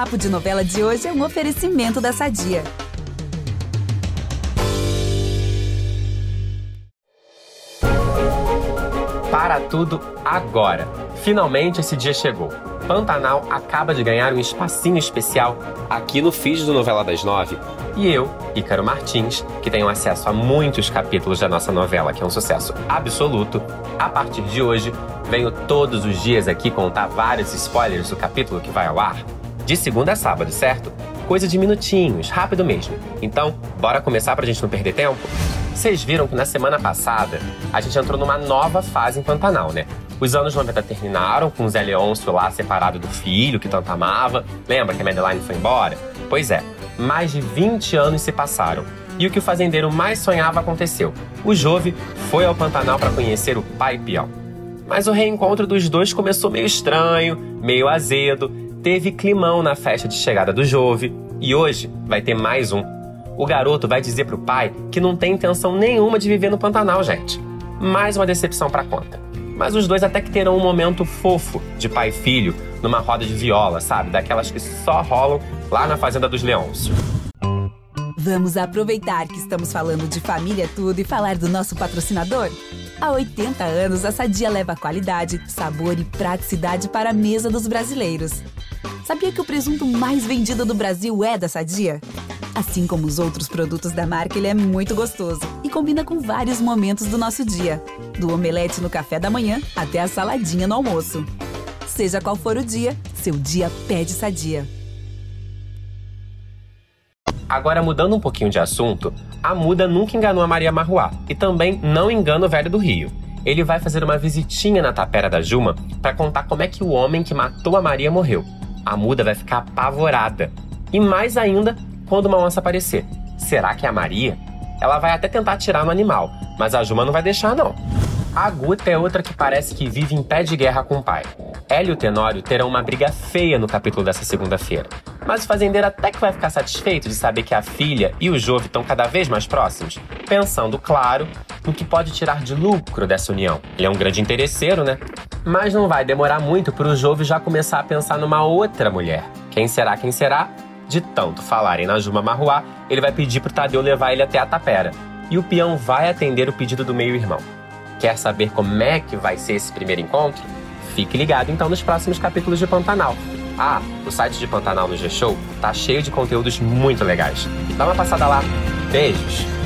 Papo de Novela de hoje é um oferecimento da Sadia. Para tudo agora. Finalmente esse dia chegou. Pantanal acaba de ganhar um espacinho especial aqui no feed do Novela das Nove. E eu, Ícaro Martins, que tenho acesso a muitos capítulos da nossa novela, que é um sucesso absoluto, a partir de hoje venho todos os dias aqui contar vários spoilers do capítulo que vai ao ar. De segunda a sábado, certo? Coisa de minutinhos, rápido mesmo. Então, bora começar pra gente não perder tempo? Vocês viram que na semana passada a gente entrou numa nova fase em Pantanal, né? Os anos 90 terminaram com o Zé Leôncio lá separado do filho que tanto amava. Lembra que a Madeline foi embora? Pois é, mais de 20 anos se passaram. E o que o fazendeiro mais sonhava aconteceu. O Jove foi ao Pantanal para conhecer o pai Pião. Mas o reencontro dos dois começou meio estranho, meio azedo, teve climão na festa de chegada do Jove e hoje vai ter mais um. O garoto vai dizer pro pai que não tem intenção nenhuma de viver no Pantanal, gente. Mais uma decepção pra conta. Mas os dois até que terão um momento fofo de pai e filho numa roda de viola, sabe? Daquelas que só rolam lá na Fazenda dos Leões. Vamos aproveitar que estamos falando de família tudo e falar do nosso patrocinador? Há 80 anos, a Sadia leva qualidade, sabor e praticidade para a mesa dos brasileiros. Sabia que o presunto mais vendido do Brasil é da Sadia? Assim como os outros produtos da marca, ele é muito gostoso e combina com vários momentos do nosso dia, do omelete no café da manhã até a saladinha no almoço. Seja qual for o dia, seu dia pede Sadia. Agora, mudando um pouquinho de assunto, a Muda nunca enganou a Maria Marruá e também não engana o velho do Rio. Ele vai fazer uma visitinha na tapera da Juma para contar como é que o homem que matou a Maria morreu. A Muda vai ficar apavorada. E mais ainda quando uma onça aparecer. Será que é a Maria? Ela vai até tentar atirar no animal, mas a Juma não vai deixar não. A Guta é outra que parece que vive em pé de guerra com o pai. Ela e o Tenório terão uma briga feia no capítulo dessa segunda-feira. Mas o fazendeiro até que vai ficar satisfeito de saber que a filha e o Jove estão cada vez mais próximos, pensando, claro, no que pode tirar de lucro dessa união. Ele é um grande interesseiro, né? Mas não vai demorar muito para o Jove já começar a pensar numa outra mulher. Quem será, quem será? De tanto falarem na Juma Marruá, ele vai pedir pro Tadeu levar ele até a tapera. E o peão vai atender o pedido do meio-irmão. Quer saber como é que vai ser esse primeiro encontro? Fique ligado então nos próximos capítulos de Pantanal. Ah, o site de Pantanal no G-Show tá cheio de conteúdos muito legais. Dá uma passada lá. Beijos!